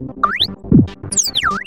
あっ。